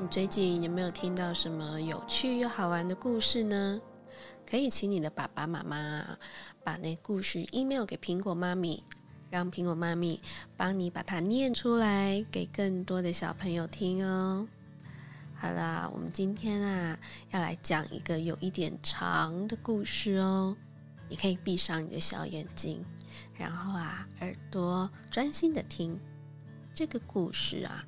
你最近有没有听到什么有趣又好玩的故事呢？可以请你的爸爸妈妈把那故事 email 给苹果妈咪，让苹果妈咪帮你把它念出来，给更多的小朋友听哦。好啦，我们今天啊要来讲一个有一点长的故事哦。你可以闭上你的小眼睛，然后啊耳朵专心的听这个故事啊。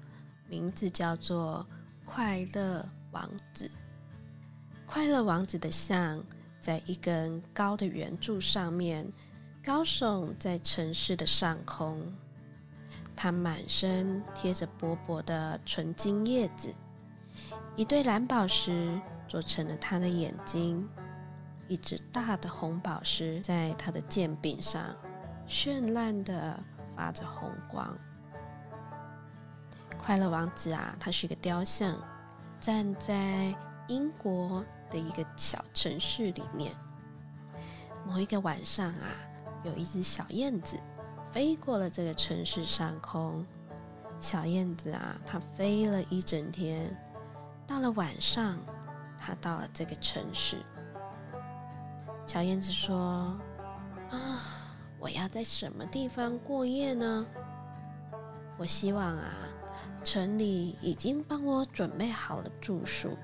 名字叫做快乐王子。快乐王子的像在一根高的圆柱上面，高耸在城市的上空。他满身贴着薄薄的纯金叶子，一对蓝宝石做成了他的眼睛，一只大的红宝石在他的剑柄上，绚烂的发着红光。快乐王子啊，他是一个雕像，站在英国的一个小城市里面。某一个晚上啊，有一只小燕子飞过了这个城市上空。小燕子啊，它飞了一整天，到了晚上，它到了这个城市。小燕子说：“啊，我要在什么地方过夜呢？我希望啊。”城里已经帮我准备好了住宿。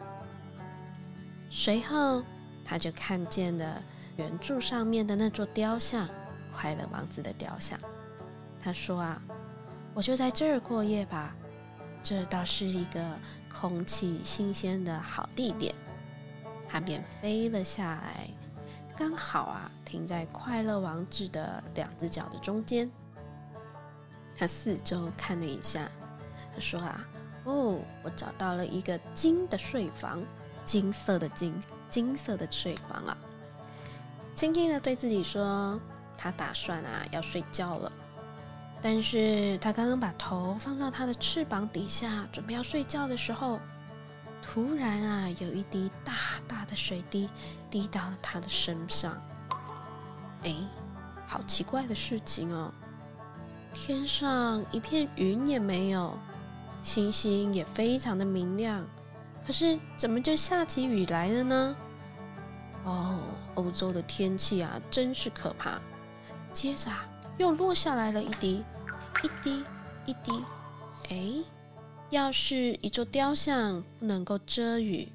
随后，他就看见了圆柱上面的那座雕像——快乐王子的雕像。他说：“啊，我就在这儿过夜吧，这倒是一个空气新鲜的好地点。”他便飞了下来，刚好啊停在快乐王子的两只脚的中间。他四周看了一下。说啊，哦，我找到了一个金的睡房，金色的金，金色的睡房啊！轻轻的对自己说，他打算啊要睡觉了。但是他刚刚把头放到他的翅膀底下，准备要睡觉的时候，突然啊，有一滴大大的水滴滴到了他的身上。哎，好奇怪的事情哦！天上一片云也没有。星星也非常的明亮，可是怎么就下起雨来了呢？哦，欧洲的天气啊，真是可怕。接着啊，又落下来了一滴，一滴，一滴。哎，要是一座雕像不能够遮雨，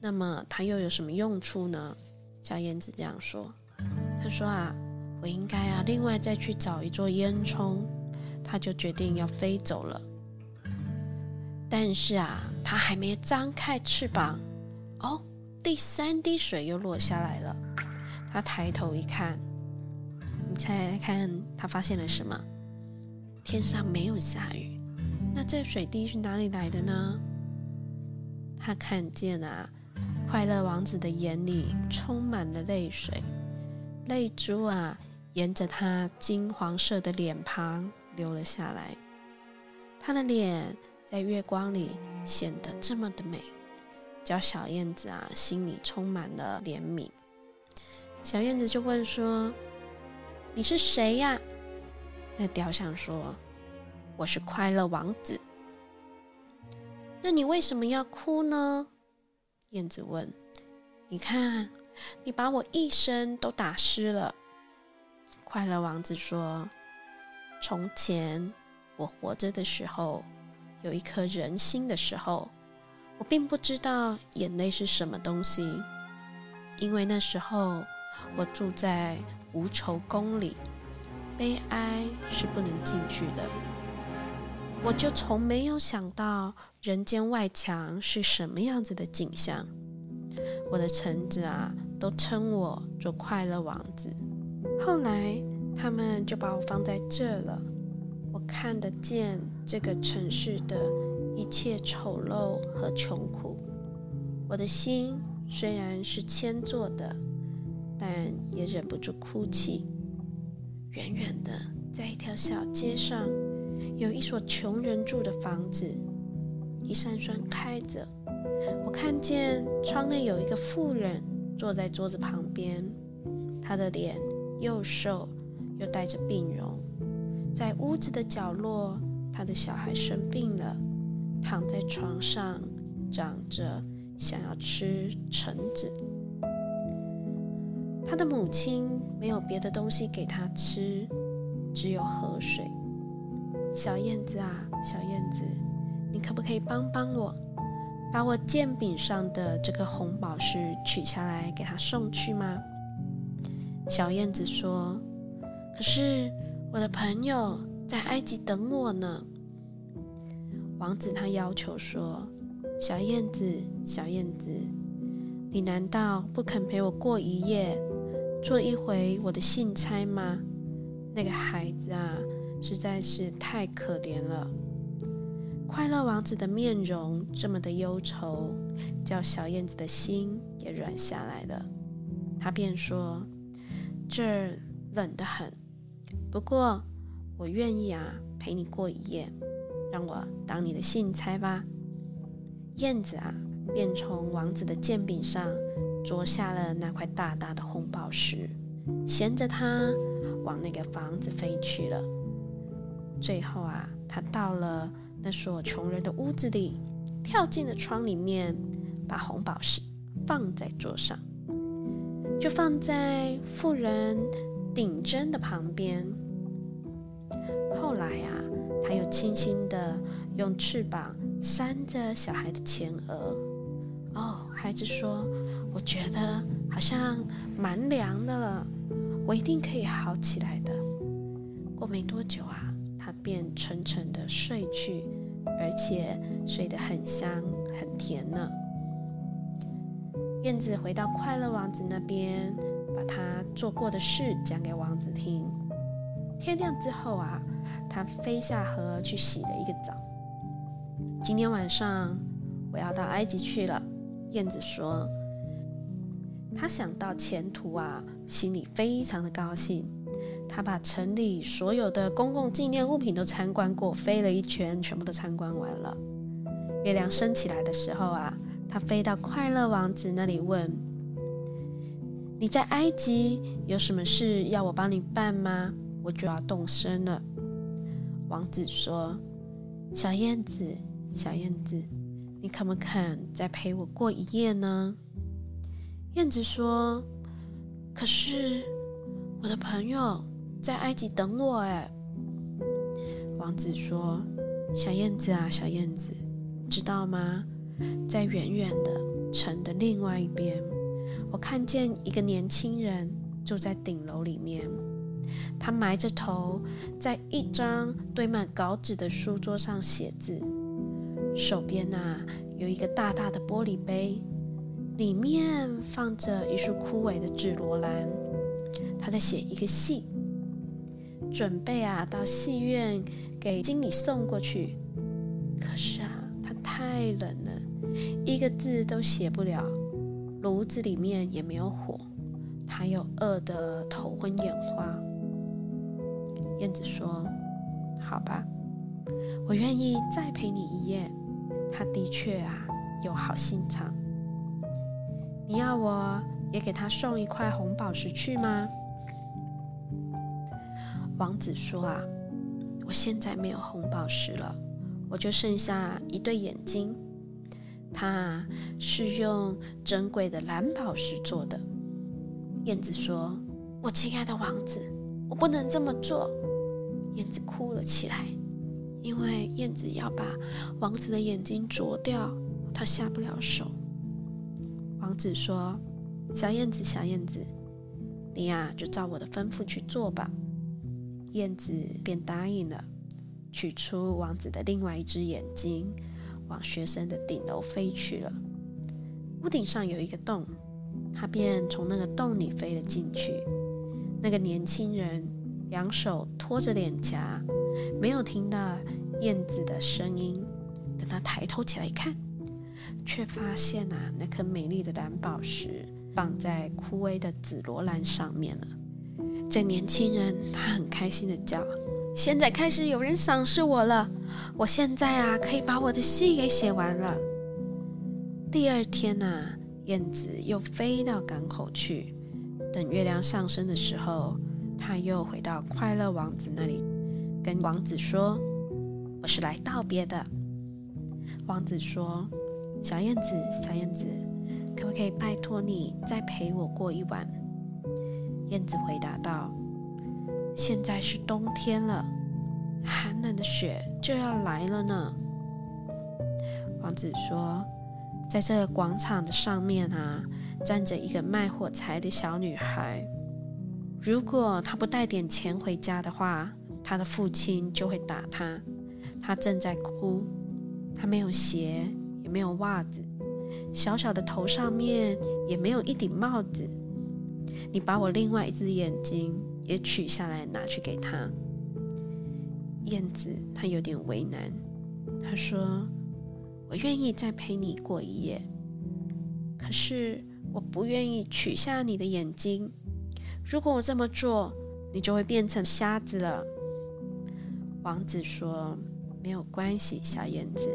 那么它又有什么用处呢？小燕子这样说。他说啊，我应该啊，另外再去找一座烟囱。他就决定要飞走了。但是啊，它还没张开翅膀，哦，第三滴水又落下来了。他抬头一看，你猜猜看，他发现了什么？天上没有下雨，那这水滴是哪里来的呢？他看见啊，快乐王子的眼里充满了泪水，泪珠啊，沿着他金黄色的脸庞流了下来，他的脸。在月光里显得这么的美，叫小燕子啊心里充满了怜悯。小燕子就问说：“你是谁呀？”那雕像说：“我是快乐王子。”那你为什么要哭呢？燕子问。“你看，你把我一身都打湿了。”快乐王子说：“从前我活着的时候。”有一颗人心的时候，我并不知道眼泪是什么东西，因为那时候我住在无愁宫里，悲哀是不能进去的。我就从没有想到人间外墙是什么样子的景象。我的臣子啊，都称我做快乐王子。后来他们就把我放在这了。我看得见这个城市的一切丑陋和穷苦，我的心虽然是铅做的，但也忍不住哭泣。远远的，在一条小街上，有一所穷人住的房子，一扇窗开着。我看见窗内有一个妇人坐在桌子旁边，她的脸又瘦又带着病容。在屋子的角落，他的小孩生病了，躺在床上，长着想要吃橙子。他的母亲没有别的东西给他吃，只有河水。小燕子啊，小燕子，你可不可以帮帮我，把我剑柄上的这颗红宝石取下来给他送去吗？小燕子说：“可是我的朋友在埃及等我呢。”王子他要求说：“小燕子，小燕子，你难道不肯陪我过一夜？”做一回我的信差吗？那个孩子啊，实在是太可怜了。快乐王子的面容这么的忧愁，叫小燕子的心也软下来了。他便说：“这儿冷得很，不过我愿意啊，陪你过一夜，让我当你的信差吧。”燕子啊，便从王子的剑柄上。啄下了那块大大的红宝石，衔着它往那个房子飞去了。最后啊，他到了那所穷人的屋子里，跳进了窗里面，把红宝石放在桌上，就放在妇人顶针的旁边。后来啊，他又轻轻的用翅膀扇着小孩的前额。哦，孩子说。我觉得好像蛮凉的了，我一定可以好起来的。过没多久啊，他便沉沉的睡去，而且睡得很香很甜呢。燕子回到快乐王子那边，把他做过的事讲给王子听。天亮之后啊，他飞下河去洗了一个澡。今天晚上我要到埃及去了，燕子说。他想到前途啊，心里非常的高兴。他把城里所有的公共纪念物品都参观过，飞了一圈，全部都参观完了。月亮升起来的时候啊，他飞到快乐王子那里问：“你在埃及有什么事要我帮你办吗？我就要动身了。”王子说：“小燕子，小燕子，你肯不肯再陪我过一夜呢？”燕子说：“可是我的朋友在埃及等我。”哎，王子说：“小燕子啊，小燕子，知道吗？在远远的城的另外一边，我看见一个年轻人住在顶楼里面。他埋着头，在一张堆满稿纸的书桌上写字，手边呐有一个大大的玻璃杯。”里面放着一束枯萎的紫罗兰，他在写一个戏，准备啊到戏院给经理送过去。可是啊，他太冷了，一个字都写不了，炉子里面也没有火，他又饿得头昏眼花。燕子说：“好吧，我愿意再陪你一夜。”他的确啊有好心肠。你要我也给他送一块红宝石去吗？王子说：“啊，我现在没有红宝石了，我就剩下一对眼睛，它是用珍贵的蓝宝石做的。”燕子说：“我亲爱的王子，我不能这么做。”燕子哭了起来，因为燕子要把王子的眼睛啄掉，他下不了手。王子说：“小燕子，小燕子，你呀就照我的吩咐去做吧。”燕子便答应了，取出王子的另外一只眼睛，往学生的顶楼飞去了。屋顶上有一个洞，他便从那个洞里飞了进去。那个年轻人两手托着脸颊，没有听到燕子的声音。等他抬头起来看，却发现啊，那颗美丽的蓝宝石绑在枯萎的紫罗兰上面了。这年轻人他很开心的叫：“现在开始有人赏识我了！我现在啊，可以把我的戏给写完了。”第二天呢，燕子又飞到港口去。等月亮上升的时候，他又回到快乐王子那里，跟王子说：“我是来道别的。”王子说：“小燕子，小燕子，可不可以拜托你再陪我过一晚？”燕子回答道：“现在是冬天了，寒冷的雪就要来了呢。”王子说：“在这个广场的上面啊，站着一个卖火柴的小女孩。如果他不带点钱回家的话，他的父亲就会打他。他正在哭。”他没有鞋，也没有袜子，小小的头上面也没有一顶帽子。你把我另外一只眼睛也取下来，拿去给他。燕子他有点为难，他说：“我愿意再陪你过一夜，可是我不愿意取下你的眼睛。如果我这么做，你就会变成瞎子了。”王子说：“没有关系，小燕子。”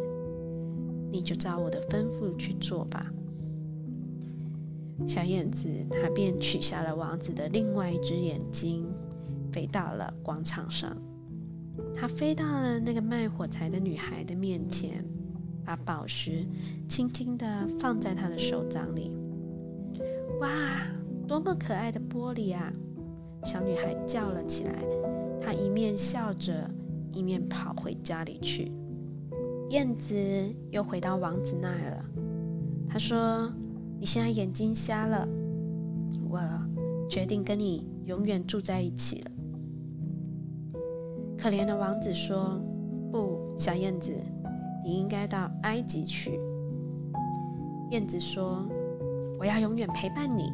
你就照我的吩咐去做吧。小燕子，它便取下了王子的另外一只眼睛，飞到了广场上。它飞到了那个卖火柴的女孩的面前，把宝石轻轻地放在她的手掌里。哇，多么可爱的玻璃啊！小女孩叫了起来。她一面笑着，一面跑回家里去。燕子又回到王子那儿了。他说：“你现在眼睛瞎了，我决定跟你永远住在一起了。”可怜的王子说：“不，小燕子，你应该到埃及去。”燕子说：“我要永远陪伴你。”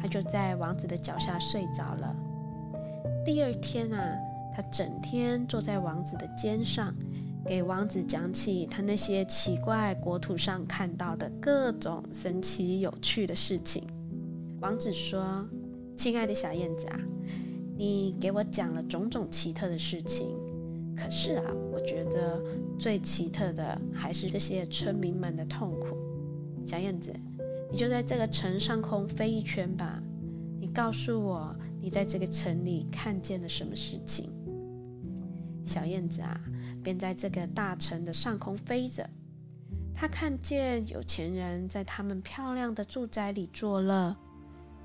他就在王子的脚下睡着了。第二天啊，他整天坐在王子的肩上。给王子讲起他那些奇怪国土上看到的各种神奇有趣的事情。王子说：“亲爱的小燕子啊，你给我讲了种种奇特的事情，可是啊，我觉得最奇特的还是这些村民们的痛苦。小燕子，你就在这个城上空飞一圈吧，你告诉我，你在这个城里看见了什么事情？”小燕子啊。便在这个大城的上空飞着，他看见有钱人在他们漂亮的住宅里作乐，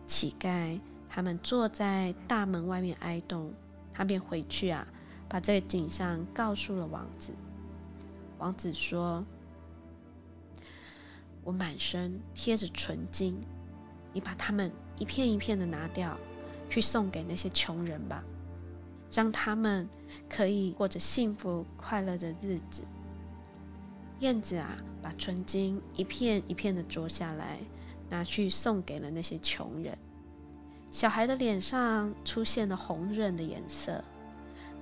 乞丐他们坐在大门外面挨冻。他便回去啊，把这个景象告诉了王子。王子说：“我满身贴着纯金，你把它们一片一片的拿掉，去送给那些穷人吧。”让他们可以过着幸福快乐的日子。燕子啊，把纯金一片一片的啄下来，拿去送给了那些穷人。小孩的脸上出现了红润的颜色，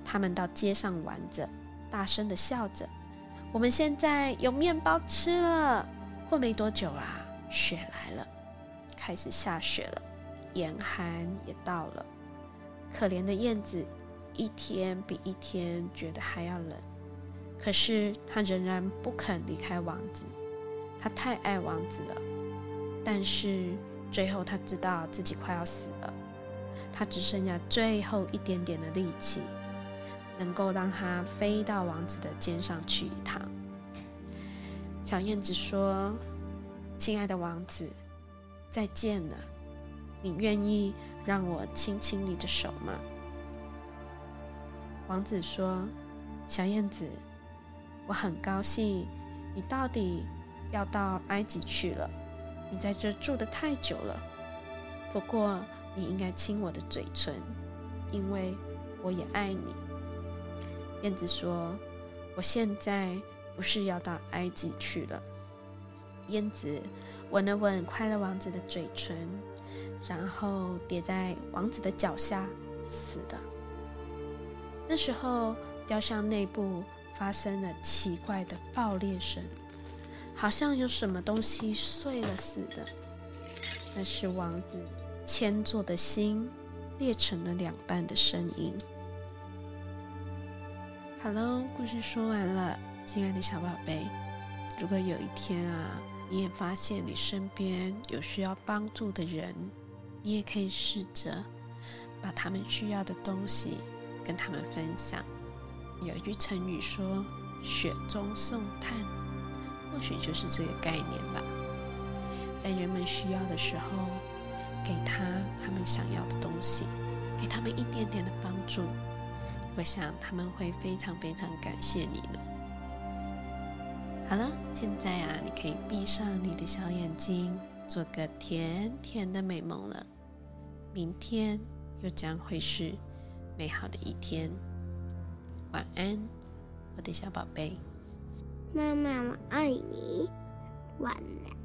他们到街上玩着，大声的笑着。我们现在有面包吃了。过没多久啊，雪来了，开始下雪了，严寒也到了。可怜的燕子。一天比一天觉得还要冷，可是他仍然不肯离开王子。他太爱王子了，但是最后他知道自己快要死了，他只剩下最后一点点的力气，能够让他飞到王子的肩上去一趟。小燕子说：“亲爱的王子，再见了。你愿意让我亲亲你的手吗？”王子说：“小燕子，我很高兴你到底要到埃及去了。你在这住的太久了。不过你应该亲我的嘴唇，因为我也爱你。”燕子说：“我现在不是要到埃及去了。”燕子吻了吻快乐王子的嘴唇，然后跌在王子的脚下，死了。那时候，雕像内部发生了奇怪的爆裂声，好像有什么东西碎了似的。那是王子千做的心裂成了两半的声音。Hello，故事说完了，亲爱的小宝贝。如果有一天啊，你也发现你身边有需要帮助的人，你也可以试着把他们需要的东西跟他们分享。有一句成语说“雪中送炭”，或许就是这个概念吧。在人们需要的时候，给他他们想要的东西，给他们一点点的帮助，我想他们会非常非常感谢你呢。好了，现在啊，你可以闭上你的小眼睛，做个甜甜的美梦了。明天又将会是美好的一天。晚安，我的小宝贝。妈妈，我爱你。晚安。